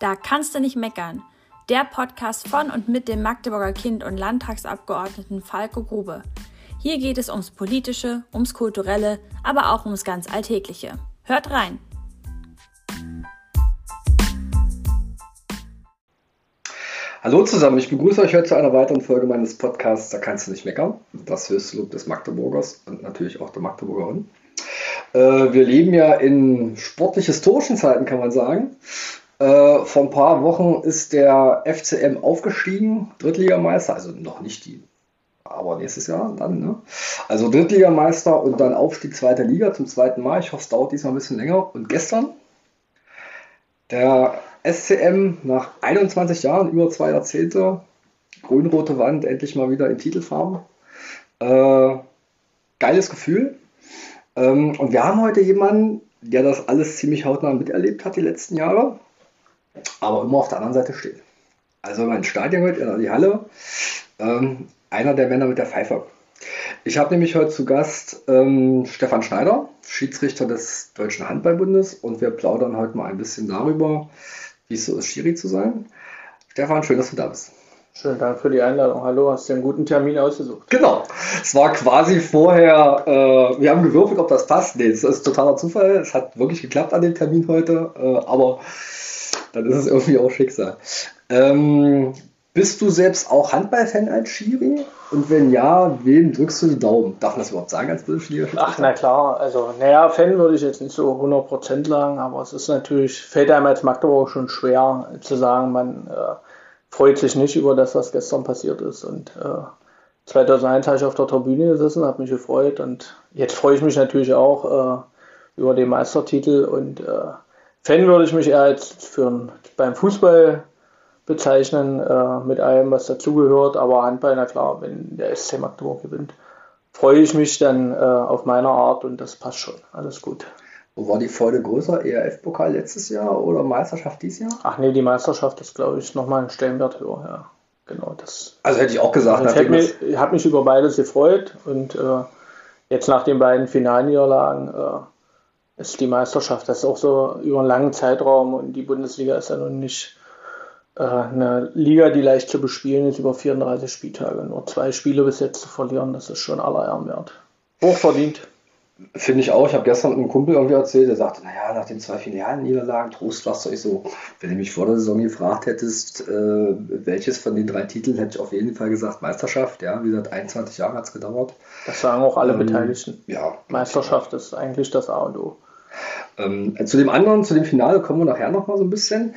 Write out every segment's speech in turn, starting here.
Da kannst du nicht meckern. Der Podcast von und mit dem Magdeburger Kind und Landtagsabgeordneten Falco Grube. Hier geht es ums Politische, ums Kulturelle, aber auch ums ganz Alltägliche. Hört rein! Hallo zusammen, ich begrüße euch heute zu einer weiteren Folge meines Podcasts Da kannst du nicht meckern. Das höchste Lob des Magdeburgers und natürlich auch der Magdeburgerin. Äh, wir leben ja in sportlich-historischen Zeiten, kann man sagen. Äh, vor ein paar Wochen ist der FCM aufgestiegen, Drittligameister, also noch nicht die, aber nächstes Jahr dann. Ne? Also Drittligameister und dann Aufstieg zweiter Liga zum zweiten Mal. Ich hoffe, es dauert diesmal ein bisschen länger. Und gestern der SCM nach 21 Jahren, über zwei Jahrzehnte, grün-rote Wand, endlich mal wieder in Titelfarben. Äh, geiles Gefühl. Ähm, und wir haben heute jemanden, der das alles ziemlich hautnah miterlebt hat die letzten Jahre aber immer auf der anderen Seite steht. Also wenn man ins Stadion geht, in die Halle, ähm, einer der Männer mit der Pfeife. Ich habe nämlich heute zu Gast ähm, Stefan Schneider, Schiedsrichter des Deutschen Handballbundes und wir plaudern heute mal ein bisschen darüber, wie es so ist, Schiri zu sein. Stefan, schön, dass du da bist. Schönen Dank für die Einladung. Hallo, hast du einen guten Termin ausgesucht? Genau. Es war quasi vorher, äh, wir haben gewürfelt, ob das passt. Nee, es ist totaler Zufall. Es hat wirklich geklappt an dem Termin heute, äh, aber dann ist es irgendwie auch Schicksal. Ähm, bist du selbst auch Handballfan als Schiri? Und wenn ja, wem drückst du die Daumen? Darf man das überhaupt sagen als Bundesliga? Ach, na klar. Also, naja, Fan würde ich jetzt nicht so 100% sagen, aber es ist natürlich, fällt einem als Magdeburg schon schwer zu sagen, man äh, freut sich nicht über das, was gestern passiert ist. Und äh, 2001 habe ich auf der Tribüne gesessen, habe mich gefreut und jetzt freue ich mich natürlich auch äh, über den Meistertitel und äh, Fan würde ich mich eher jetzt für beim Fußball bezeichnen, äh, mit allem, was dazugehört. Aber Handball, na klar, wenn der SC Magdeburg gewinnt, freue ich mich dann äh, auf meine Art und das passt schon. Alles gut. Wo war die Freude größer? ERF-Pokal letztes Jahr oder Meisterschaft dieses Jahr? Ach nee, die Meisterschaft ist, glaube ich, nochmal ein Stellenwert höher, ja. Genau, das. Also hätte ich auch gesagt. Also ich habe mich, über beides gefreut und äh, jetzt nach den beiden Finalniederlagen äh, ist die Meisterschaft. Das ist auch so über einen langen Zeitraum und die Bundesliga ist ja nun nicht äh, eine Liga, die leicht zu bespielen ist über 34 Spieltage. Nur zwei Spiele bis jetzt zu verlieren, das ist schon aller Ehren wert. Hochverdient. Finde ich auch. Ich habe gestern einem Kumpel irgendwie erzählt, der sagte, naja, nach den zwei Filialen-Niederlagen, Trostpflaster, ich so, wenn du mich vor der Saison gefragt hättest, äh, welches von den drei Titeln, hätte ich auf jeden Fall gesagt Meisterschaft. Ja, wie gesagt, 21 Jahre hat es gedauert. Das sagen auch alle ähm, Beteiligten. Ja. Meisterschaft ist eigentlich das A und O. Ähm, zu dem anderen, zu dem Finale kommen wir nachher noch mal so ein bisschen.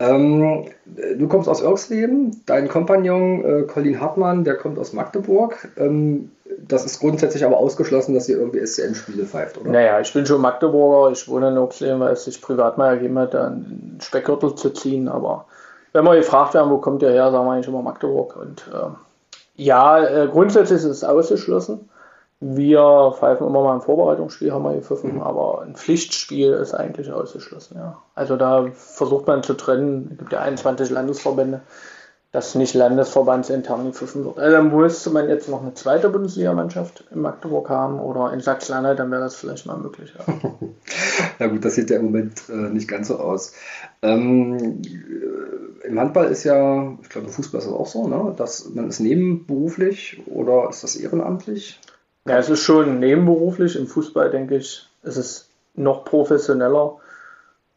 Ähm, du kommst aus Irksleben, dein Kompagnon äh, Colin Hartmann, der kommt aus Magdeburg. Ähm, das ist grundsätzlich aber ausgeschlossen, dass ihr irgendwie SCM-Spiele pfeift, oder? Naja, ich bin schon Magdeburger, ich wohne in Irksleben, weil es sich privat mal ergeben hat, einen Speckgürtel zu ziehen. Aber wenn wir gefragt werden, wo kommt ihr her, sagen wir eigentlich immer Magdeburg. Und äh, ja, äh, grundsätzlich ist es ausgeschlossen. Wir pfeifen immer mal ein Vorbereitungsspiel, haben wir gepfiffen, mhm. aber ein Pflichtspiel ist eigentlich ausgeschlossen. Ja. Also da versucht man zu trennen, es gibt ja 21 Landesverbände, dass nicht landesverbandsintern gepfiffen wird. Also dann müsste man jetzt noch eine zweite Bundesligamannschaft in Magdeburg haben oder in Sachsen-Anhalt, dann wäre das vielleicht mal möglich. Ja. ja gut, das sieht ja im Moment äh, nicht ganz so aus. Ähm, Im Handball ist ja, ich glaube im Fußball ist das auch so, ne? dass man ist nebenberuflich oder ist das ehrenamtlich? Ja, es ist schon nebenberuflich. Im Fußball, denke ich, ist es noch professioneller,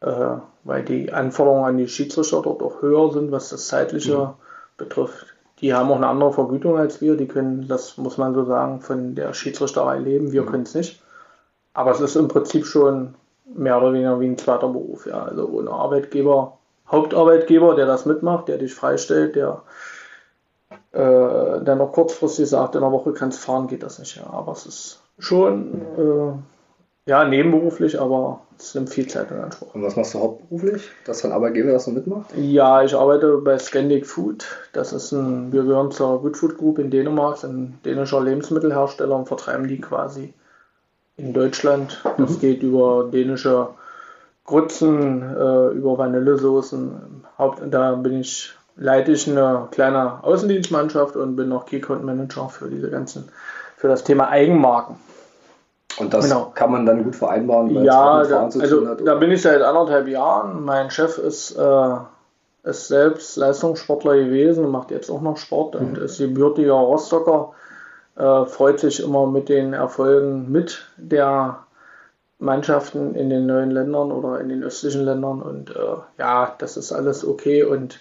äh, weil die Anforderungen an die Schiedsrichter dort auch höher sind, was das Zeitliche mhm. betrifft. Die haben auch eine andere Vergütung als wir. Die können, das muss man so sagen, von der Schiedsrichterei leben. Wir mhm. können es nicht. Aber es ist im Prinzip schon mehr oder weniger wie ein zweiter Beruf. Ja. Also ohne Arbeitgeber, Hauptarbeitgeber, der das mitmacht, der dich freistellt, der äh, der noch kurzfristig sagt, in einer Woche kannst fahren, geht das nicht. Ja. Aber es ist schon äh, ja, nebenberuflich, aber es nimmt viel Zeit in Anspruch. Und was machst du hauptberuflich, dass dein Arbeitgeber das so mitmacht? Ja, ich arbeite bei Scandic Food. Das ist ein, wir gehören zur Good Food Group in Dänemark, ein dänischer Lebensmittelhersteller und vertreiben die quasi in Deutschland. Das mhm. geht über dänische Grützen, äh, über Vanillesoßen. Haupt, da bin ich leite ich eine kleine Außendienstmannschaft und bin noch Key Account Manager für diese ganzen, für das Thema Eigenmarken. Und das genau. kann man dann gut vereinbaren, weil ja, da, also hat, da bin ich seit anderthalb Jahren. Mein Chef ist äh, ist selbst Leistungssportler gewesen und macht jetzt auch noch Sport und ist gebürtiger Rostocker. Äh, freut sich immer mit den Erfolgen mit der Mannschaften in den neuen Ländern oder in den östlichen Ländern. Und äh, ja, das ist alles okay. Und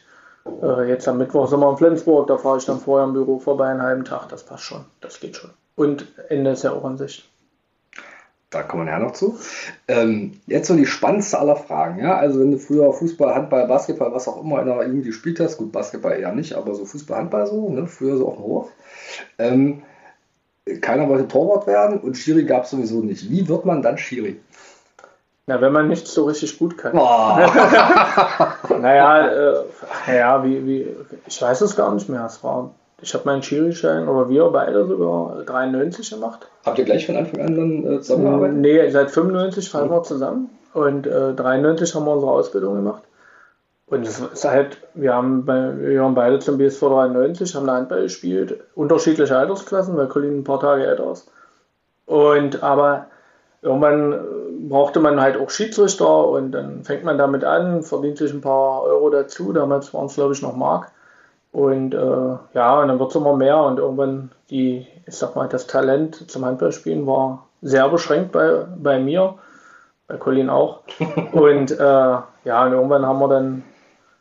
äh, jetzt am Mittwoch sind wir in Flensburg, da fahre ich dann vorher im Büro vorbei einen halben Tag. Das passt schon, das geht schon. Und Ende ist ja auch an sich. Da kommen wir nachher noch zu. Ähm, jetzt so die spannendste aller Fragen. Ja? Also wenn du früher Fußball, Handball, Basketball, was auch immer in der Jugend gespielt hast, gut, Basketball eher nicht, aber so Fußball, Handball so, ne? früher so auf dem Hof. Ähm, keiner wollte Torwart werden und Schiri gab es sowieso nicht. Wie wird man dann Schiri? Na, wenn man nicht so richtig gut kann. Oh. naja, äh, ja, wie, wie, ich weiß es gar nicht mehr. Es war, ich habe meinen Schiri-Schein, oder wir beide sogar, 93 gemacht. Habt ihr gleich von Anfang an dann äh, zusammengearbeitet? Nee, seit 95 fallen wir zusammen und äh, 93 haben wir unsere Ausbildung gemacht. Und es ist halt, wir haben, bei, wir haben beide zum BSV 93, haben da Handball gespielt, unterschiedliche Altersklassen, weil Colin ein paar Tage älter ist. Und aber irgendwann brauchte man halt auch Schiedsrichter und dann fängt man damit an, verdient sich ein paar Euro dazu. Damals waren es, glaube ich, noch Mark. Und äh, ja, und dann wird es immer mehr und irgendwann die, ich sag mal, das Talent zum Handballspielen war sehr beschränkt bei, bei mir, bei Colin auch. Und äh, ja, und irgendwann haben wir dann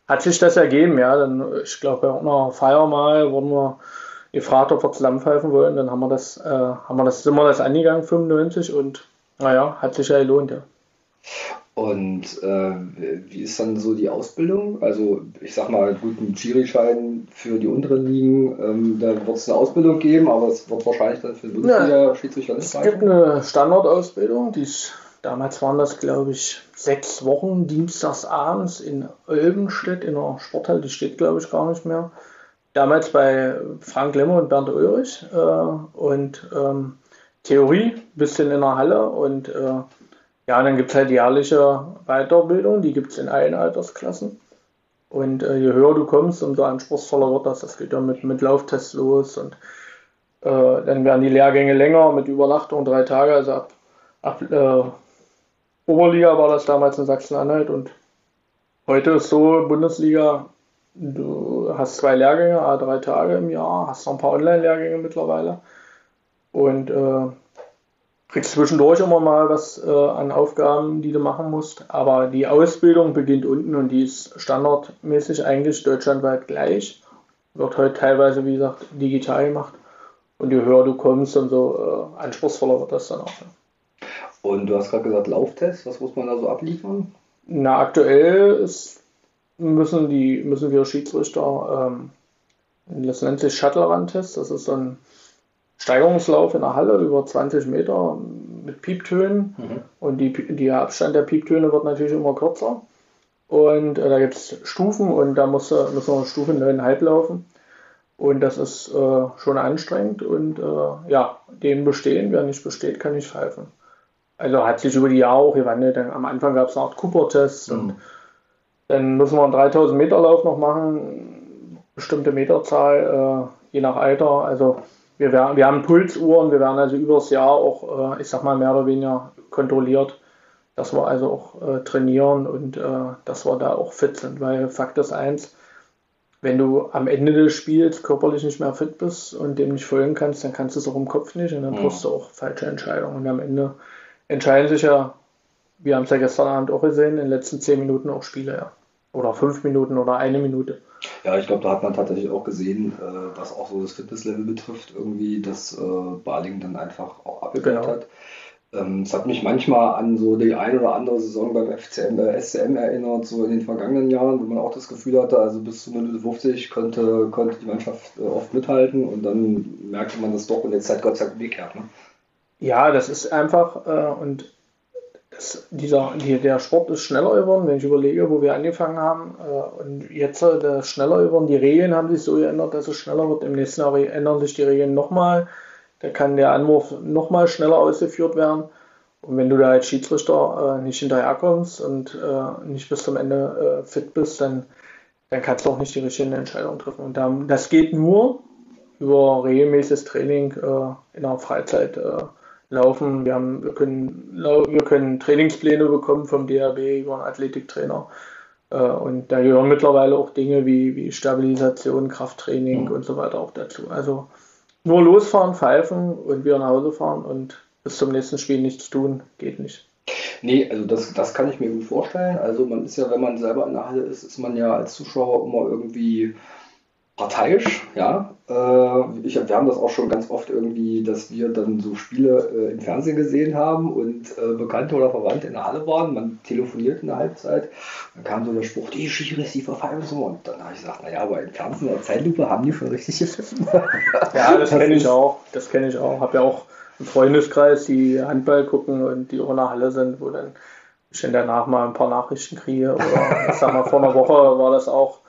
hat sich das ergeben, ja. Dann, ich glaube, bei einer Feier mal wurden wir gefragt, ob wir zusammenpfeifen wollen. Dann haben wir das, äh, haben wir das, sind wir das angegangen, 95 und naja, hat sich ja gelohnt, ja. Und äh, wie ist dann so die Ausbildung? Also ich sag mal, gut, ein Schiri-Schein für die unteren Ligen, ähm, da wird es eine Ausbildung geben, aber es wird wahrscheinlich dann für den Bundesliga-Schiedsrichter nicht sein. Es gibt eine Standardausbildung, die ist Damals waren das, glaube ich, sechs Wochen dienstags abends in Olbenstedt in der Sporthalle. Die steht, glaube ich, gar nicht mehr. Damals bei Frank Lemmer und Bernd Ulrich. Äh, und ähm, Theorie, bisschen in der Halle. Und äh, ja, dann gibt es halt jährliche Weiterbildung. Die gibt es in allen Altersklassen. Und äh, je höher du kommst, umso anspruchsvoller wird das. Das geht ja mit, mit Lauftests los. Und äh, dann werden die Lehrgänge länger mit Übernachtung drei Tage. Also ab, ab äh, Oberliga war das damals in Sachsen-Anhalt und heute ist so Bundesliga, du hast zwei Lehrgänge, a drei Tage im Jahr, hast noch ein paar Online-Lehrgänge mittlerweile und äh, kriegst zwischendurch immer mal was äh, an Aufgaben, die du machen musst. Aber die Ausbildung beginnt unten und die ist standardmäßig eigentlich deutschlandweit gleich. Wird heute teilweise, wie gesagt, digital gemacht. Und je höher du kommst, umso äh, anspruchsvoller wird das dann auch. Und du hast gerade gesagt, Lauftest, was muss man da so abliefern? Na, aktuell ist, müssen, die, müssen wir Schiedsrichter, ähm, das nennt sich Shuttle-Run-Test, das ist so ein Steigerungslauf in der Halle über 20 Meter mit Pieptönen mhm. und die, der Abstand der Pieptöne wird natürlich immer kürzer. Und äh, da gibt es Stufen und da muss, müssen wir Stufe 9,5 laufen. Und das ist äh, schon anstrengend und äh, ja, den bestehen, wer nicht besteht, kann nicht pfeifen. Also hat sich über die Jahre auch gewandelt. Am Anfang gab es eine Art Cooper-Test mhm. und dann müssen wir einen 3000 Meter Lauf noch machen, bestimmte Meterzahl, äh, je nach Alter. Also wir, werden, wir haben Pulsuhren, wir werden also übers Jahr auch, äh, ich sag mal, mehr oder weniger kontrolliert, dass wir also auch äh, trainieren und äh, dass wir da auch fit sind. Weil Fakt ist eins, wenn du am Ende des Spiels körperlich nicht mehr fit bist und dem nicht folgen kannst, dann kannst du es auch im Kopf nicht und dann mhm. triffst du auch falsche Entscheidungen. Und am Ende entscheiden sich ja, wir haben es ja gestern Abend auch gesehen, in den letzten zehn Minuten auch Spiele, ja. Oder fünf Minuten oder eine Minute. Ja, ich glaube, da hat man tatsächlich auch gesehen, äh, was auch so das Fitnesslevel betrifft, irgendwie, dass äh, Baling dann einfach auch abgeklärt genau. hat. Ähm, es hat mich manchmal an so die ein oder andere Saison beim FCM, äh, SCM erinnert, so in den vergangenen Jahren, wo man auch das Gefühl hatte, also bis zu Minute 50 konnte, konnte die Mannschaft äh, oft mithalten und dann merkte man das doch und jetzt halt Gott sei Dank umgekehrt. Ne? Ja, das ist einfach äh, und dieser, die, der Sport ist schneller geworden, wenn ich überlege, wo wir angefangen haben. Äh, und jetzt äh, der schneller geworden. Die Regeln haben sich so geändert, dass es schneller wird. Im nächsten Jahr ändern sich die Regeln nochmal. Da kann der Anwurf nochmal schneller ausgeführt werden. Und wenn du da als Schiedsrichter äh, nicht hinterherkommst und äh, nicht bis zum Ende äh, fit bist, dann, dann kannst du auch nicht die richtigen Entscheidungen treffen. Und dann, das geht nur über regelmäßiges Training äh, in der Freizeit laufen. Wir, haben, wir, können, wir können Trainingspläne bekommen vom DRB über einen Athletiktrainer. Äh, und da gehören mittlerweile auch Dinge wie, wie Stabilisation, Krafttraining mhm. und so weiter auch dazu. Also nur losfahren, pfeifen und wieder nach Hause fahren und bis zum nächsten Spiel nichts tun, geht nicht. Nee, also das, das kann ich mir gut vorstellen. Also man ist ja, wenn man selber in der Halle ist, ist man ja als Zuschauer immer irgendwie parteiisch, ja. Äh, ich, wir haben das auch schon ganz oft irgendwie, dass wir dann so Spiele äh, im Fernsehen gesehen haben und äh, Bekannte oder Verwandte in der Halle waren. Man telefoniert in der Halbzeit. Dann kam so der Spruch, die Schiris, die verfallen so. Und dann habe ich gesagt, naja, aber im Fernsehen in der Zeitlupe haben die schon richtig gepfiffen. ja, das kenne ich auch. Das kenne ich auch. Habe ja auch einen Freundeskreis, die Handball gucken und die auch in der Halle sind, wo dann ich dann danach mal ein paar Nachrichten kriege. Oder ich sag mal, vor einer Woche war das auch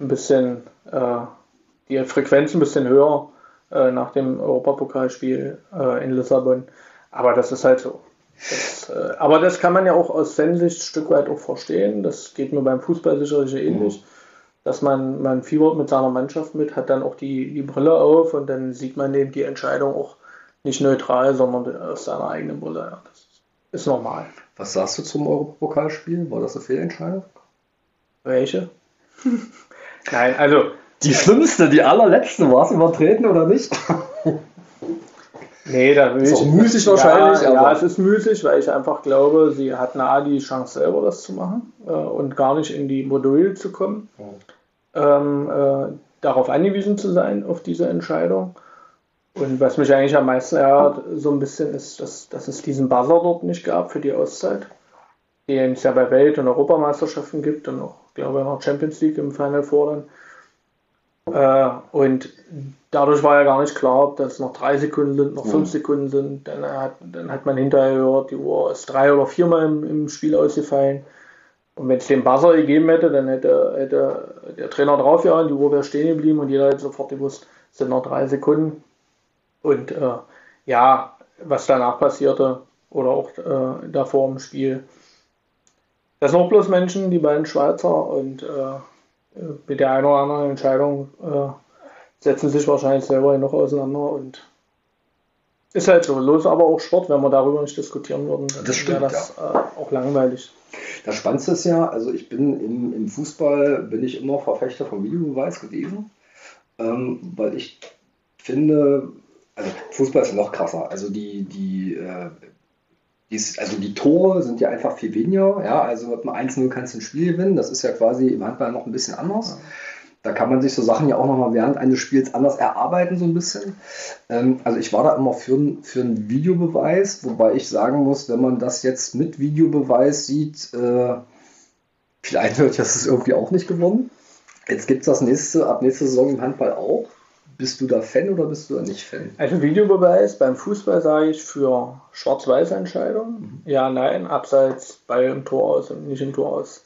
ein bisschen äh, die Frequenz ein bisschen höher äh, nach dem Europapokalspiel äh, in Lissabon. Aber das ist halt so. Das, äh, aber das kann man ja auch aus Fansicht ein Stück weit auch verstehen. Das geht mir beim Fußball sicherlich ähnlich. Mhm. Dass man, man fiebert mit seiner Mannschaft mit, hat dann auch die, die Brille auf und dann sieht man eben die Entscheidung auch nicht neutral, sondern aus seiner eigenen Brille. Ja, das ist normal. Was sagst du zum Europapokalspiel? War das eine Fehlentscheidung? Welche? Nein, also. Die schlimmste, die allerletzte, war es übertreten oder nicht? Nee, da will ist ich. Auch müßig wahrscheinlich. Ja, ja, es ist müßig, weil ich einfach glaube, sie hatten A, die Chance selber das zu machen äh, und gar nicht in die Module zu kommen. Oh. Ähm, äh, darauf angewiesen zu sein, auf diese Entscheidung. Und was mich eigentlich am meisten ärgert, so ein bisschen, ist, dass, dass es diesen Buzzer dort nicht gab für die Auszeit, den es ja bei Welt- und Europameisterschaften gibt und auch glaube ich, noch Champions League im Final Four dann. Äh, und dadurch war ja gar nicht klar, ob das noch drei Sekunden sind, noch fünf mhm. Sekunden sind. Dann hat, dann hat man hinterher gehört, die Uhr ist drei oder viermal im, im Spiel ausgefallen. Und wenn es den Buzzer gegeben hätte, dann hätte, hätte der Trainer draufgehauen, die Uhr wäre stehen geblieben und jeder hätte sofort gewusst, es sind noch drei Sekunden. Und äh, ja, was danach passierte oder auch äh, davor im Spiel, das sind auch bloß Menschen, die beiden Schweizer und äh, mit der einen oder anderen Entscheidung äh, setzen sich wahrscheinlich selber noch auseinander und ist halt so. Los aber auch Sport, wenn wir darüber nicht diskutieren würden, dann das stimmt, wäre das ja. äh, auch langweilig. Das Spannendste ist ja, also ich bin im, im Fußball bin ich immer Verfechter vom Videobeweis gewesen, ähm, weil ich finde, also Fußball ist noch krasser. Also die, die äh, dies, also die Tore sind ja einfach viel weniger. Ja, also mit einem 1-0 kannst du ein Spiel gewinnen. Das ist ja quasi im Handball noch ein bisschen anders. Da kann man sich so Sachen ja auch nochmal während eines Spiels anders erarbeiten, so ein bisschen. Ähm, also ich war da immer für, für einen Videobeweis, wobei ich sagen muss, wenn man das jetzt mit Videobeweis sieht, äh, vielleicht wird das irgendwie auch nicht gewonnen. Jetzt gibt es das nächste, ab nächste Saison im Handball auch. Bist du da Fan oder bist du da nicht Fan? Also Videobeweis beim Fußball sage ich für Schwarz-Weiß-Entscheidungen. Mhm. Ja, nein, abseits Ball im Tor aus und nicht im Tor aus.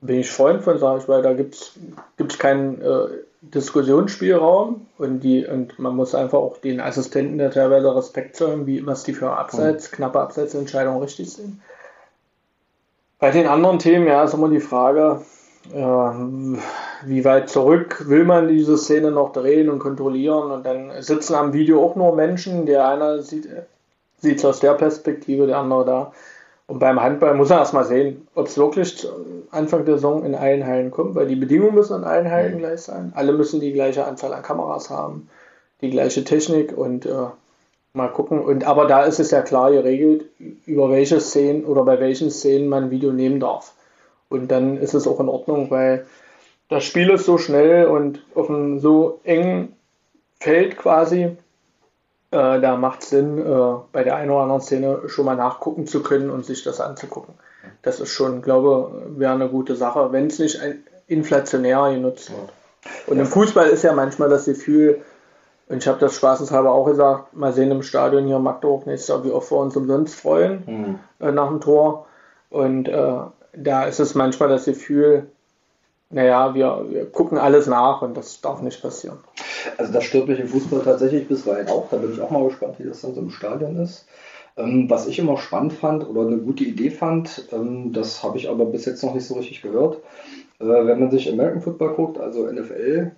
Bin ich Freund von, sage ich, weil da gibt es keinen äh, Diskussionsspielraum und, die, und man muss einfach auch den Assistenten der teilweise Respekt zollen, wie was die für Abseits, mhm. knappe Abseitsentscheidungen richtig sind. Bei den anderen Themen, ja, ist immer die Frage, wie weit zurück will man diese Szene noch drehen und kontrollieren und dann sitzen am Video auch nur Menschen, der einer sieht es aus der Perspektive, der andere da. Und beim Handball muss man erstmal sehen, ob es wirklich Anfang der Saison in allen Hallen kommt, weil die Bedingungen müssen in allen Hallen mhm. gleich sein. Alle müssen die gleiche Anzahl an Kameras haben, die gleiche Technik und äh, mal gucken. Und aber da ist es ja klar geregelt, über welche Szenen oder bei welchen Szenen man ein Video nehmen darf. Und dann ist es auch in Ordnung, weil das Spiel ist so schnell und auf einem so engen Feld quasi, äh, da macht es Sinn, äh, bei der einen oder anderen Szene schon mal nachgucken zu können und sich das anzugucken. Das ist schon, glaube ich, wäre eine gute Sache, wenn es nicht inflationär genutzt wird. Und im Fußball ist ja manchmal das Gefühl, und ich habe das spaßeshalber auch gesagt, mal sehen im Stadion hier in Magdeburg nächstes Jahr, wie oft wir uns umsonst freuen mhm. äh, nach dem Tor. Und äh, da ist es manchmal das Gefühl, naja, wir, wir gucken alles nach und das darf nicht passieren. Also das stört mich im Fußball tatsächlich bisweilen auch. Da bin ich auch mal gespannt, wie das dann so im Stadion ist. Ähm, was ich immer spannend fand oder eine gute Idee fand, ähm, das habe ich aber bis jetzt noch nicht so richtig gehört. Äh, wenn man sich American Football guckt, also NFL,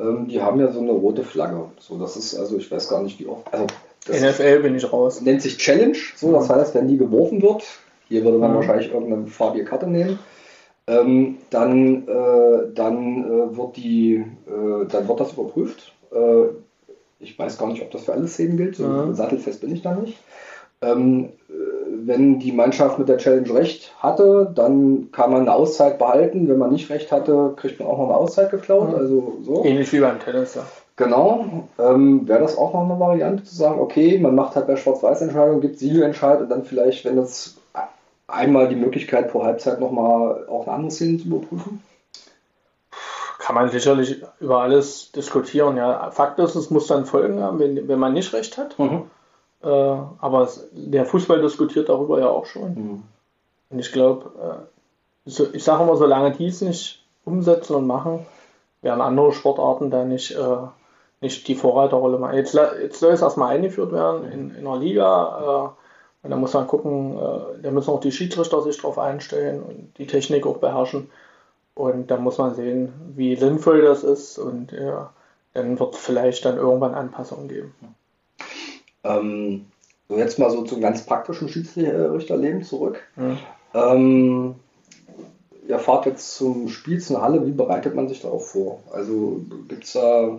ähm, die haben ja so eine rote Flagge. So, das ist, also ich weiß gar nicht, wie oft. Also NFL bin ich raus. Nennt sich Challenge. So, das heißt, wenn die geworfen wird, hier würde man mhm. wahrscheinlich irgendeine farbige Karte nehmen. ähm, dann, äh, dann, äh, wird die, äh, dann wird das überprüft. Äh, ich weiß gar nicht, ob das für alle Szenen gilt. So Mhm. Sattelfest bin ich da nicht. Ähm, äh, wenn die Mannschaft mit der Challenge recht hatte, dann kann man eine Auszeit behalten. Wenn man nicht recht hatte, kriegt man auch noch eine Auszeit geklaut. Mhm. Also so. Ähnlich wie beim Tennis, ja. Genau. Ähm, Wäre das auch noch eine Variante zu sagen, okay, man macht halt bei Schwarz-Weiß-Entscheidungen, gibt Siegentscheid und dann vielleicht, wenn das einmal die Möglichkeit pro Halbzeit nochmal auch eine andere Szene zu überprüfen? Kann man sicherlich über alles diskutieren. Ja. Fakt ist, es muss dann Folgen haben, wenn, wenn man nicht recht hat. Äh, aber es, der Fußball diskutiert darüber ja auch schon. Mhm. Und ich glaube, äh, so, ich sage immer, solange die es nicht umsetzen und machen, werden andere Sportarten da nicht, äh, nicht die Vorreiterrolle machen. Jetzt, jetzt soll es erstmal eingeführt werden in, in der Liga. Und dann muss man gucken, äh, da müssen auch die Schiedsrichter sich darauf einstellen und die Technik auch beherrschen. Und dann muss man sehen, wie sinnvoll das ist. Und ja, dann wird es vielleicht dann irgendwann Anpassungen geben. Ähm, so jetzt mal so zum ganz praktischen Schiedsrichterleben zurück. Mhm. Ähm, ihr fahrt jetzt zum Spiel, zu einer Halle, wie bereitet man sich darauf vor? Also gibt es da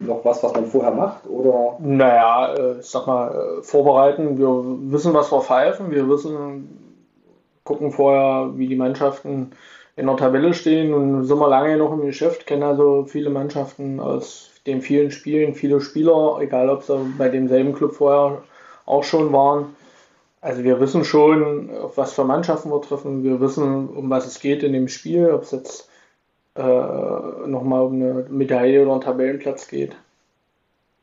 noch was, was man vorher macht? Oder Naja, äh, ich sag mal, äh, vorbereiten. Wir wissen, was wir pfeifen. Wir wissen, gucken vorher, wie die Mannschaften in der Tabelle stehen und sind wir lange noch im Geschäft, kennen also viele Mannschaften aus den vielen Spielen, viele Spieler, egal ob sie bei demselben Club vorher auch schon waren. Also wir wissen schon, auf was für Mannschaften wir treffen. Wir wissen, um was es geht in dem Spiel, ob es jetzt äh, nochmal um eine Medaille oder einen Tabellenplatz geht.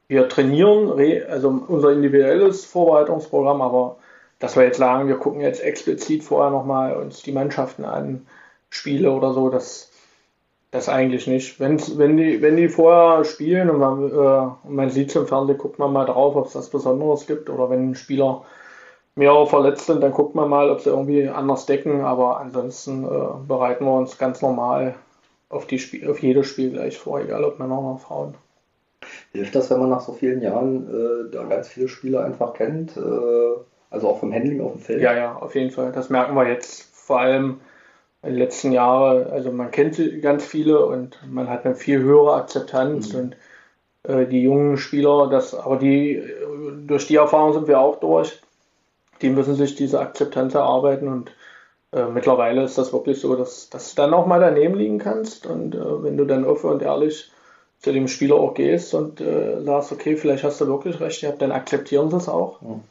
Wir trainieren, re- also unser individuelles Vorbereitungsprogramm, aber dass wir jetzt sagen, wir gucken jetzt explizit vorher nochmal uns die Mannschaften an, Spiele oder so, das, das eigentlich nicht. Wenn's, wenn, die, wenn die vorher spielen und man, äh, man sieht es im Fernsehen, guckt man mal drauf, ob es was Besonderes gibt oder wenn ein Spieler mehrere verletzt sind, dann guckt man mal, ob sie irgendwie anders decken, aber ansonsten äh, bereiten wir uns ganz normal auf, die Spiel, auf jedes Spiel gleich vor, egal ob Männer oder Frauen. hilft das, wenn man nach so vielen Jahren äh, da ganz viele Spieler einfach kennt? Äh, also auch vom Handling auf dem Feld? Ja, ja, auf jeden Fall. Das merken wir jetzt vor allem in den letzten Jahren. Also man kennt ganz viele und man hat eine viel höhere Akzeptanz Mhm. und äh, die jungen Spieler, das, aber die durch die Erfahrung sind wir auch durch. Die müssen sich diese Akzeptanz erarbeiten und äh, mittlerweile ist das wirklich so, dass, dass du dann auch mal daneben liegen kannst und äh, wenn du dann offen und ehrlich zu dem Spieler auch gehst und äh, sagst, okay, vielleicht hast du wirklich recht gehabt, dann akzeptieren sie es auch. Mhm.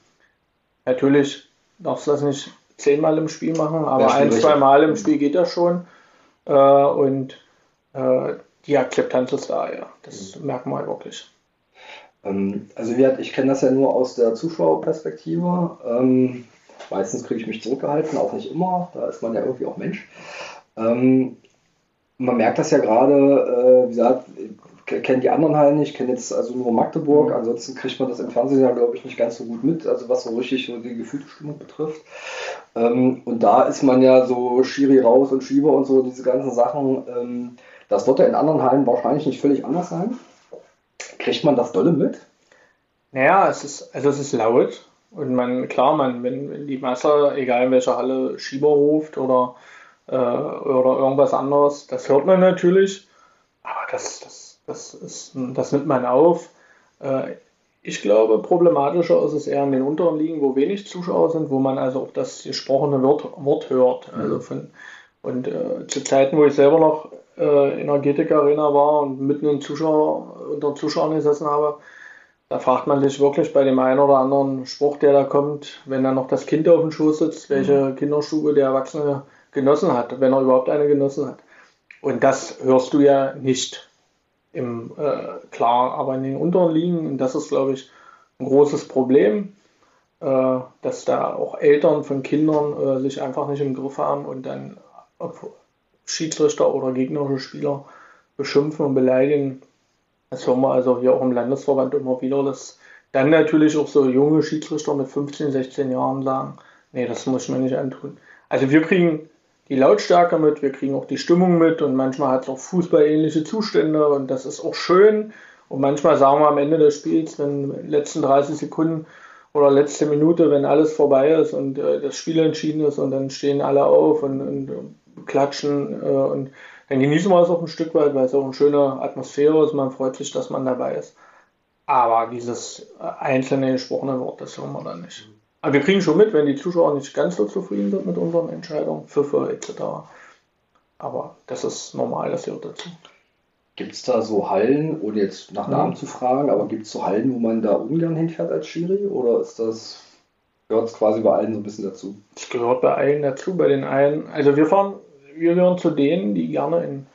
Natürlich darfst du das nicht zehnmal im Spiel machen, aber ein, zwei Mal im Spiel geht das schon. Äh, und äh, die Akzeptanz ist da, ja. Das merken wir wirklich. Ähm, also ich kenne das ja nur aus der Zuschauerperspektive. Meistens kriege ich mich zurückgehalten, auch nicht immer. Da ist man ja irgendwie auch Mensch. Ähm, man merkt das ja gerade, äh, wie gesagt, ich kenne die anderen Hallen nicht, kenne jetzt also nur Magdeburg. Mhm. Ansonsten kriegt man das im Fernsehen ja, glaube ich, nicht ganz so gut mit, also was so richtig so die gefühlte Stimmung betrifft. Ähm, und da ist man ja so Schiri raus und Schieber und so, diese ganzen Sachen. Ähm, das wird ja in anderen Hallen wahrscheinlich nicht völlig anders sein. Kriegt man das dolle mit? Naja, es ist, also es ist laut und man, klar, man, wenn, wenn die Masse, egal in welcher Halle, Schieber ruft oder, äh, oder irgendwas anderes, das hört man natürlich, aber das, das, das, ist, das nimmt man auf. Äh, ich glaube, problematischer ist es eher in den unteren Ligen, wo wenig Zuschauer sind, wo man also auch das gesprochene Wort, Wort hört. Also von, und äh, zu Zeiten, wo ich selber noch äh, in der GTK Arena war und mitten in Zuschauer, unter Zuschauern gesessen habe, da fragt man sich wirklich bei dem einen oder anderen Spruch, der da kommt, wenn dann noch das Kind auf dem Schoß sitzt, welche Kinderstube der Erwachsene genossen hat, wenn er überhaupt eine genossen hat. Und das hörst du ja nicht im äh, klar, aber in den unteren Ligen, und das ist, glaube ich, ein großes Problem, äh, dass da auch Eltern von Kindern äh, sich einfach nicht im Griff haben und dann ob Schiedsrichter oder gegnerische Spieler beschimpfen und beleidigen. Das hören wir also hier auch im Landesverband immer wieder, dass dann natürlich auch so junge Schiedsrichter mit 15, 16 Jahren sagen, nee, das muss ich mir nicht antun. Also wir kriegen die Lautstärke mit, wir kriegen auch die Stimmung mit und manchmal hat es auch fußballähnliche Zustände und das ist auch schön. Und manchmal sagen wir am Ende des Spiels, wenn in den letzten 30 Sekunden oder letzte Minute, wenn alles vorbei ist und äh, das Spiel entschieden ist und dann stehen alle auf und, und klatschen äh, und dann genießen wir es auch ein Stück weit, weil es auch eine schöne Atmosphäre ist. Man freut sich, dass man dabei ist. Aber dieses einzelne gesprochene Wort, das hören wir dann nicht. Aber wir kriegen schon mit, wenn die Zuschauer nicht ganz so zufrieden sind mit unseren Entscheidungen, Pfiffe etc. Aber das ist normal, das gehört dazu. Gibt es da so Hallen, ohne jetzt nach Namen mhm. zu fragen, aber gibt es so Hallen, wo man da ungern hinfährt als Schiri? Oder ist das, gehört es quasi bei allen so ein bisschen dazu? Es gehört bei allen dazu, bei den einen. Also wir fahren, wir gehören zu denen, die gerne in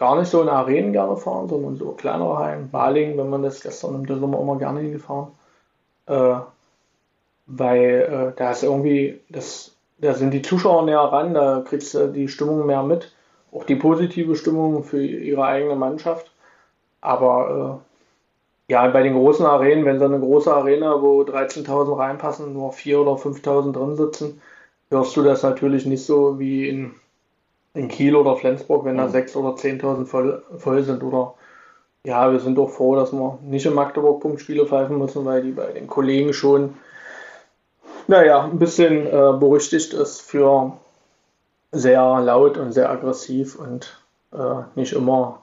gar nicht so in Arenen gerne fahren, sondern so kleinere Hallen. Baling, wenn man das gestern im Sommer immer gerne hingefahren. Äh, weil äh, da ist irgendwie, das, da sind die Zuschauer näher ran, da kriegst du die Stimmung mehr mit, auch die positive Stimmung für ihre eigene Mannschaft. Aber äh, ja, bei den großen Arenen, wenn so eine große Arena, wo 13.000 reinpassen, nur 4.000 oder 5.000 drin sitzen, hörst du das natürlich nicht so wie in, in Kiel oder Flensburg, wenn da 6.000 oder 10.000 voll, voll sind. Oder ja, wir sind doch froh, dass wir nicht in Magdeburg Punktspiele pfeifen müssen, weil die bei den Kollegen schon naja, ein bisschen äh, berüchtigt ist für sehr laut und sehr aggressiv und äh, nicht immer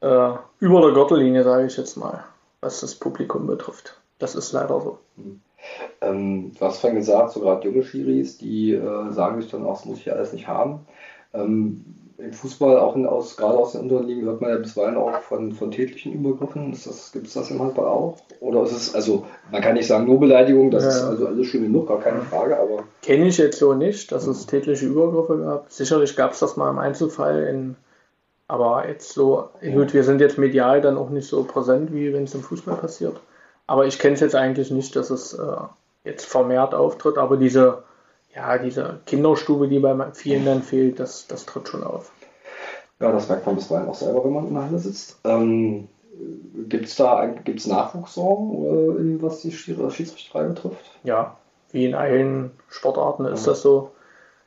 äh, über der Gürtellinie, sage ich jetzt mal, was das Publikum betrifft. Das ist leider so. Mhm. Ähm, du hast vorhin gesagt, so gerade junge Schiris, die äh, sagen sich dann auch, das muss ich alles nicht haben. Ähm, im Fußball, auch in, aus, gerade aus den unteren Ligen, hört man ja bisweilen auch von, von tätlichen Übergriffen. Gibt es das im Handball auch? Oder ist es, also, man kann nicht sagen nur Beleidigung, das ja. ist also alles schön genug, gar keine Frage, aber. Kenne ich jetzt so nicht, dass es tätliche Übergriffe gab. Sicherlich gab es das mal im Einzelfall, in, aber jetzt so, gut, wir sind jetzt medial dann auch nicht so präsent, wie wenn es im Fußball passiert. Aber ich kenne es jetzt eigentlich nicht, dass es äh, jetzt vermehrt auftritt, aber diese ja, diese Kinderstube, die bei vielen dann fehlt, das, das tritt schon auf. Ja, das merkt man bisweilen auch selber, wenn man in der Halle sitzt. Ähm, Gibt es da gibt's Nachwuchssorgen, äh, was die Schiedsrichterei betrifft? Ja, wie in allen Sportarten ist mhm. das so.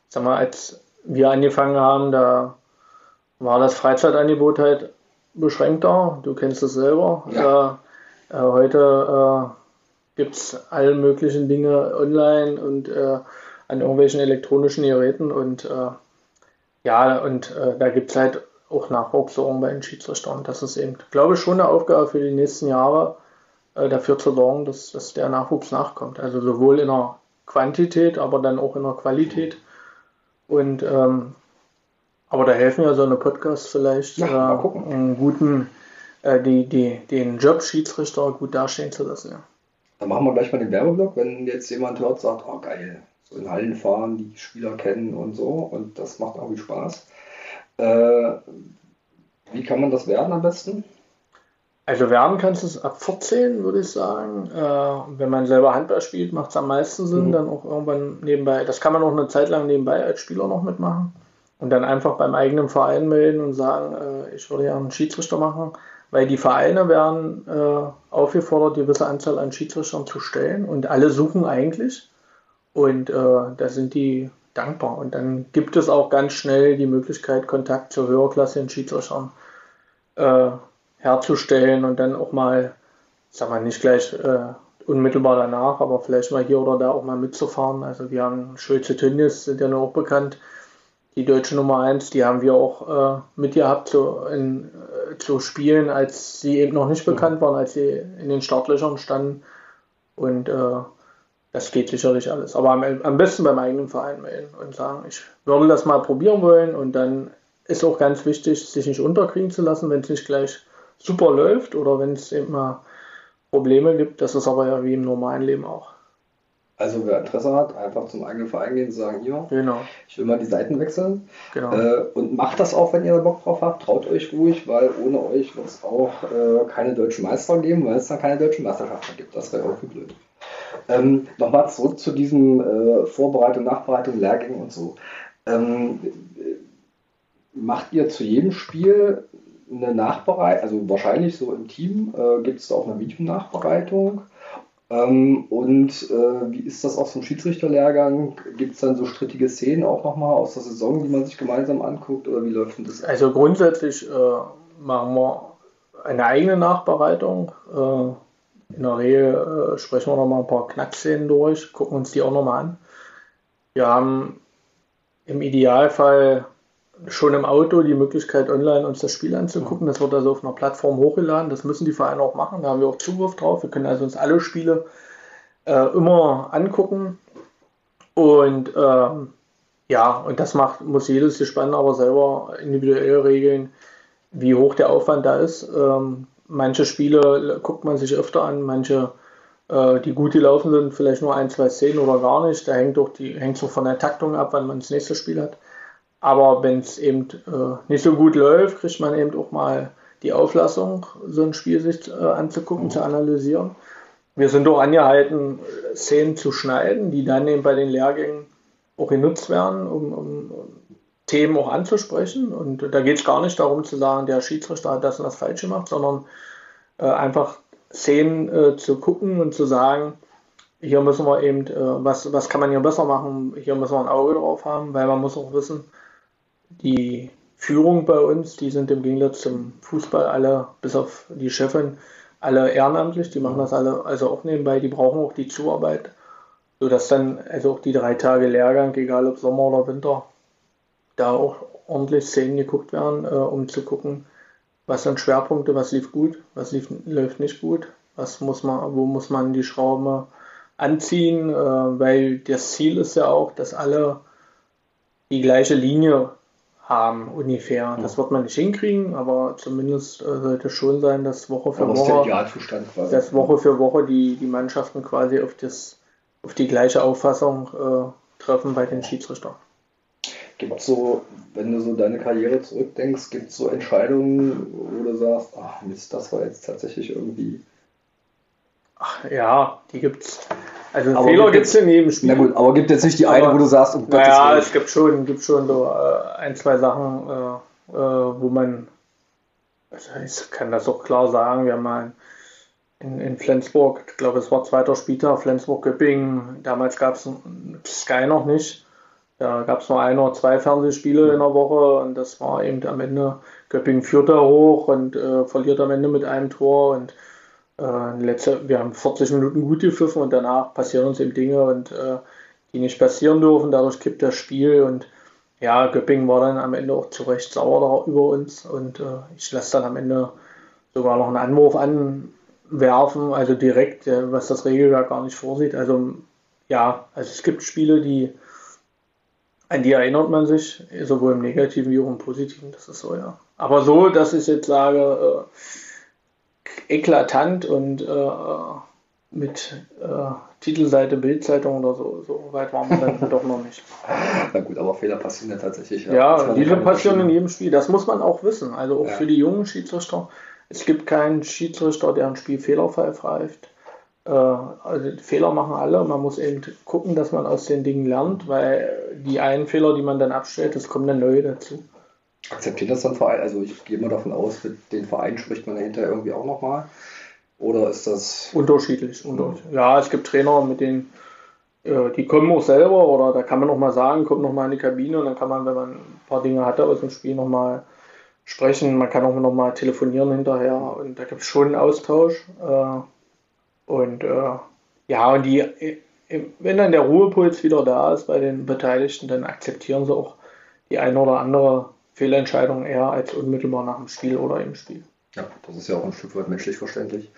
Sag mal, als wir angefangen haben, da war das Freizeitangebot halt beschränkter. Du kennst es selber. Ja. Äh, äh, heute gibt es alle möglichen Dinge online und äh, an irgendwelchen elektronischen Geräten und äh, ja, und äh, da gibt es halt auch Nachwuchssorgen bei den Schiedsrichtern. Das ist eben, glaube ich, schon eine Aufgabe für die nächsten Jahre, äh, dafür zu sorgen, dass, dass der Nachwuchs nachkommt. Also sowohl in der Quantität, aber dann auch in der Qualität. Und ähm, aber da helfen ja so eine Podcast vielleicht, ja, äh, einen guten, äh, die, die, den Job Schiedsrichter gut dastehen zu lassen. Ja. Dann machen wir gleich mal den Werbeblock, wenn jetzt jemand hört, sagt, oh geil, in Hallen fahren, die Spieler kennen und so. Und das macht irgendwie Spaß. Äh, wie kann man das werden am besten? Also werden kannst du es ab 14, würde ich sagen. Äh, wenn man selber Handball spielt, macht es am meisten Sinn, mhm. dann auch irgendwann nebenbei. Das kann man auch eine Zeit lang nebenbei als Spieler noch mitmachen. Und dann einfach beim eigenen Verein melden und sagen, äh, ich würde ja einen Schiedsrichter machen. Weil die Vereine werden äh, aufgefordert, die gewisse Anzahl an Schiedsrichtern zu stellen. Und alle suchen eigentlich. Und äh, da sind die dankbar. Und dann gibt es auch ganz schnell die Möglichkeit, Kontakt zur höherklassigen Schiedsrichtern äh, herzustellen und dann auch mal, sag mal, nicht gleich äh, unmittelbar danach, aber vielleicht mal hier oder da auch mal mitzufahren. Also wir haben Schulze Tönnies, sind ja nur auch bekannt, die deutsche Nummer 1, die haben wir auch äh, mitgehabt zu, in, äh, zu spielen, als sie eben noch nicht bekannt waren, als sie in den Startlöchern standen. Und äh, das geht sicherlich alles. Aber am, am besten beim eigenen Verein melden und sagen, ich würde das mal probieren wollen. Und dann ist auch ganz wichtig, sich nicht unterkriegen zu lassen, wenn es nicht gleich super läuft oder wenn es eben mal Probleme gibt. Das ist aber ja wie im normalen Leben auch. Also wer Interesse hat, einfach zum eigenen Verein gehen und sagen, hier, genau. ich will mal die Seiten wechseln. Genau. Äh, und macht das auch, wenn ihr da Bock drauf habt. Traut euch ruhig, weil ohne euch wird es auch äh, keine deutschen Meister geben, weil es dann keine deutschen Meisterschaften gibt. Das wäre auch blöd. Ähm, Nochmal zurück zu diesem äh, Vorbereitung, Nachbereitung, Lehrgängen und so. Ähm, macht ihr zu jedem Spiel eine Nachbereitung, also wahrscheinlich so im Team, äh, gibt es da auch eine Videonachbereitung? Ähm, und äh, wie ist das auch zum Schiedsrichterlehrgang? Gibt es dann so strittige Szenen auch nochmal aus der Saison, die man sich gemeinsam anguckt oder wie läuft denn das? Also grundsätzlich äh, machen wir eine eigene Nachbereitung. Äh, in der Regel äh, sprechen wir noch mal ein paar Knackszenen durch, gucken uns die auch noch mal an. Wir haben im Idealfall schon im Auto die Möglichkeit, online uns das Spiel anzugucken. Das wird also auf einer Plattform hochgeladen. Das müssen die Vereine auch machen. Da haben wir auch Zugriff drauf. Wir können also uns alle Spiele äh, immer angucken. Und ähm, ja, und das macht, muss jedes Gespann aber selber individuell regeln, wie hoch der Aufwand da ist. Ähm, manche Spiele guckt man sich öfter an, manche, äh, die gut gelaufen sind, vielleicht nur ein, zwei Szenen oder gar nicht. Da hängt doch die, hängt so von der Taktung ab, wann man das nächste Spiel hat. Aber wenn es eben äh, nicht so gut läuft, kriegt man eben auch mal die Auflassung, so ein Spiel sich äh, anzugucken, mhm. zu analysieren. Wir sind auch angehalten, Szenen zu schneiden, die dann eben bei den Lehrgängen auch genutzt werden, um, um Themen auch anzusprechen. Und da geht es gar nicht darum zu sagen, der Schiedsrichter hat das und das falsch gemacht, sondern äh, einfach Szenen äh, zu gucken und zu sagen, hier müssen wir eben, äh, was, was kann man hier besser machen, hier müssen wir ein Auge drauf haben, weil man muss auch wissen, die Führung bei uns, die sind im Gegensatz zum Fußball alle, bis auf die Chefin, alle ehrenamtlich, die machen das alle also auch nebenbei, die brauchen auch die Zuarbeit, sodass dann also auch die drei Tage Lehrgang, egal ob Sommer oder Winter, da auch ordentlich Szenen geguckt werden, äh, um zu gucken, was sind Schwerpunkte, was lief gut, was lief, läuft nicht gut, was muss man, wo muss man die Schraube anziehen, äh, weil das Ziel ist ja auch, dass alle die gleiche Linie haben ungefähr. Das wird man nicht hinkriegen, aber zumindest äh, sollte es schon sein, dass Woche für aber Woche, das dass Woche für Woche die, die Mannschaften quasi auf, das, auf die gleiche Auffassung äh, treffen bei den Schiedsrichtern. Gibt es so, wenn du so deine Karriere zurückdenkst, gibt es so Entscheidungen, wo du sagst, ach Mist, das war jetzt tatsächlich irgendwie. Ach, ja, die gibt es. Also aber Fehler gibt es in jedem Spiel. Na gut, aber gibt jetzt nicht die eine, wo du sagst, um Gottes Naja, es gibt schon, gibt schon so äh, ein, zwei Sachen, äh, äh, wo man, also ich kann das auch klar sagen, wir haben mal in, in Flensburg, ich glaube es war zweiter Spieltag, Flensburg-Göppingen, damals gab es Sky noch nicht. Da gab es nur ein oder zwei Fernsehspiele in der Woche und das war eben am Ende, Göppingen führt da hoch und äh, verliert am Ende mit einem Tor und äh, letzte, wir haben 40 Minuten gut gepfiffen und danach passieren uns eben Dinge und äh, die nicht passieren dürfen. Dadurch kippt das Spiel und ja, Göppingen war dann am Ende auch zu Recht sauer über uns und äh, ich lasse dann am Ende sogar noch einen Anwurf anwerfen, also direkt, äh, was das Regelwerk gar nicht vorsieht. Also ja, also es gibt Spiele, die an die erinnert man sich, sowohl im Negativen wie auch im Positiven, das ist so, ja. Aber so, dass ich jetzt sage, äh, eklatant und äh, mit äh, Titelseite Bildzeitung oder so. So weit waren wir dann doch noch nicht. Na gut, aber Fehler passieren ja tatsächlich. Ja, ja diese passieren in jedem Spiel. Das muss man auch wissen. Also auch ja. für die jungen Schiedsrichter. Es gibt keinen Schiedsrichter, der ein Spiel fehlerfrei pfeift. Äh, also Fehler machen alle. Man muss eben gucken, dass man aus den Dingen lernt, weil die einen Fehler, die man dann abstellt, das kommen dann neue dazu. Akzeptiert das dann Verein? Also ich gehe mal davon aus, mit den Vereinen spricht man hinterher irgendwie auch nochmal. Oder ist das. Unterschiedlich, unterschiedlich. Ja, es gibt Trainer, mit denen, äh, die kommen auch selber oder da kann man nochmal sagen, kommt nochmal in die Kabine und dann kann man, wenn man ein paar Dinge hatte aus dem Spiel, nochmal sprechen. Man kann auch nochmal telefonieren hinterher und da gibt es schon einen Austausch. Äh, und äh, ja, und die, wenn dann der Ruhepuls wieder da ist bei den Beteiligten, dann akzeptieren sie auch die eine oder andere Fehlentscheidung eher als unmittelbar nach dem Spiel oder im Spiel. Ja, das ist ja auch ein Stück weit menschlich verständlich.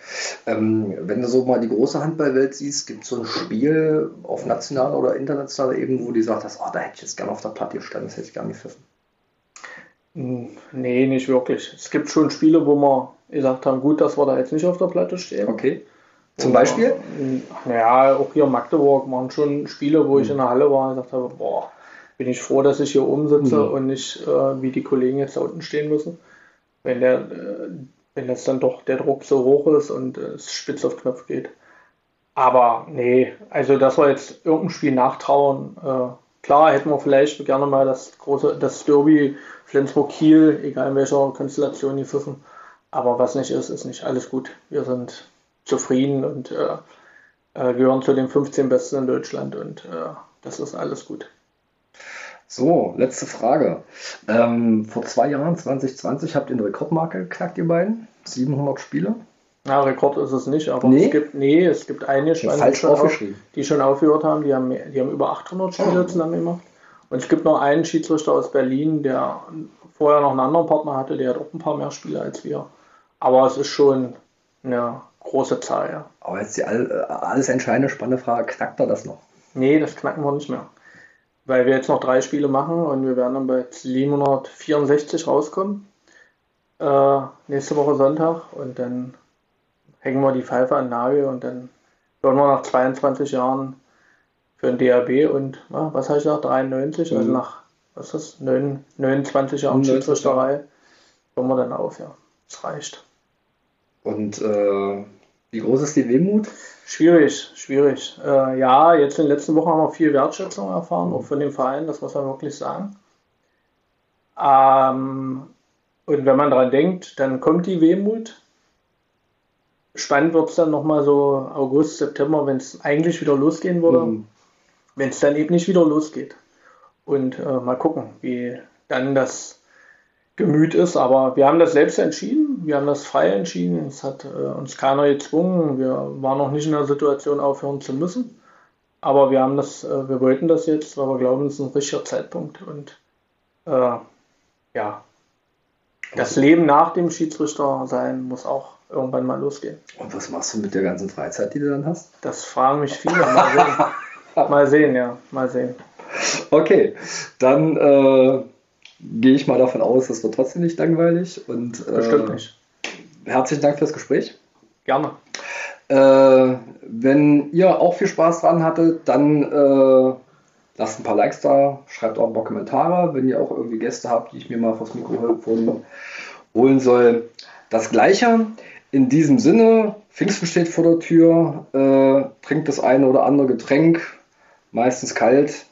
Ähm, wenn du so mal die große Handballwelt siehst, gibt es so ein Spiel auf nationaler oder internationaler Ebene, wo du gesagt hast, oh, da hätte ich jetzt gerne auf der Platte gestanden, das hätte ich gerne gepfiffen? Hm, nee, nicht wirklich. Es gibt schon Spiele, wo wir gesagt haben, gut, dass wir da jetzt nicht auf der Platte stehen. Okay. Zum Beispiel? naja, auch hier in Magdeburg waren schon Spiele, wo ich hm. in der Halle war und gesagt habe, boah, bin ich froh, dass ich hier oben sitze mhm. und nicht äh, wie die Kollegen jetzt da unten stehen müssen. Wenn der, äh, wenn das dann doch der Druck so hoch ist und äh, es spitz auf Knopf geht. Aber nee, also dass wir jetzt irgendein Spiel nachtrauen, äh, klar hätten wir vielleicht gerne mal das große, das Derby Flensburg-Kiel, egal in welcher Konstellation die pfiffen. Aber was nicht ist, ist nicht alles gut. Wir sind zufrieden und äh, äh, gehören zu den 15 Besten in Deutschland und das ist alles gut. So, letzte Frage. Ähm, vor zwei Jahren, 2020, habt ihr eine Rekordmarke geknackt, ihr beiden? 700 Spiele? Na, Rekord ist es nicht, aber nee? es gibt, nee, es gibt einige Spanier, die, schon die schon aufgehört haben, die haben, die haben über 800 Spiele oh. zusammen gemacht. Und es gibt noch einen Schiedsrichter aus Berlin, der vorher noch einen anderen Partner hatte, der hat auch ein paar mehr Spiele als wir. Aber es ist schon eine große Zahl, ja. Aber jetzt die alles entscheidende spannende Frage, knackt er das noch? Nee, das knacken wir nicht mehr. Weil wir jetzt noch drei Spiele machen und wir werden dann bei 764 rauskommen. Äh, nächste Woche Sonntag und dann hängen wir die Pfeife an den Nagel und dann hören wir nach 22 Jahren für ein DRB und was heißt nach 93, also mhm. also nach was ist das, 9, 29 Jahren Schiedsrichterei, hören wir dann auf, ja. Das reicht. Und äh, wie groß ist die Wehmut? Schwierig, schwierig. Äh, ja, jetzt in den letzten Wochen haben wir viel Wertschätzung erfahren, auch von dem Verein, das muss man wirklich sagen. Ähm, und wenn man daran denkt, dann kommt die Wehmut. Spannend wird es dann nochmal so August, September, wenn es eigentlich wieder losgehen würde. Mhm. Wenn es dann eben nicht wieder losgeht. Und äh, mal gucken, wie dann das Gemüt ist. Aber wir haben das selbst entschieden. Wir haben das frei entschieden. Es hat äh, uns keiner gezwungen. Wir waren noch nicht in der Situation, aufhören zu müssen. Aber wir haben das, äh, wir wollten das jetzt, weil wir glauben, es ist ein richtiger Zeitpunkt. Und äh, ja, das Leben nach dem Schiedsrichter sein muss auch irgendwann mal losgehen. Und was machst du mit der ganzen Freizeit, die du dann hast? Das fragen mich viele. Mal sehen, mal sehen ja, mal sehen. Okay, dann äh, gehe ich mal davon aus, das wird trotzdem nicht langweilig. Und, äh, Bestimmt nicht. Herzlichen Dank fürs Gespräch. Gerne. Äh, wenn ihr auch viel Spaß dran hattet, dann äh, lasst ein paar Likes da, schreibt auch ein paar Kommentare, wenn ihr auch irgendwie Gäste habt, die ich mir mal vors Mikrofon holen soll. Das gleiche. In diesem Sinne, Pfingsten steht vor der Tür, äh, trinkt das eine oder andere Getränk, meistens kalt,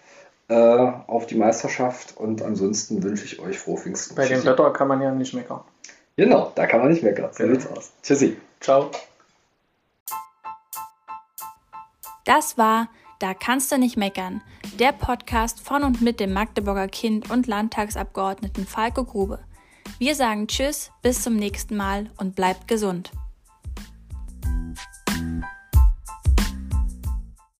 äh, auf die Meisterschaft und ansonsten wünsche ich euch frohe Pfingsten. Bei dem Wetter kann man ja nicht meckern. Genau, da kann man nicht meckern. So genau. aus. Tschüssi. Ciao. Das war Da kannst du nicht meckern, der Podcast von und mit dem Magdeburger Kind und Landtagsabgeordneten Falco Grube. Wir sagen Tschüss, bis zum nächsten Mal und bleibt gesund.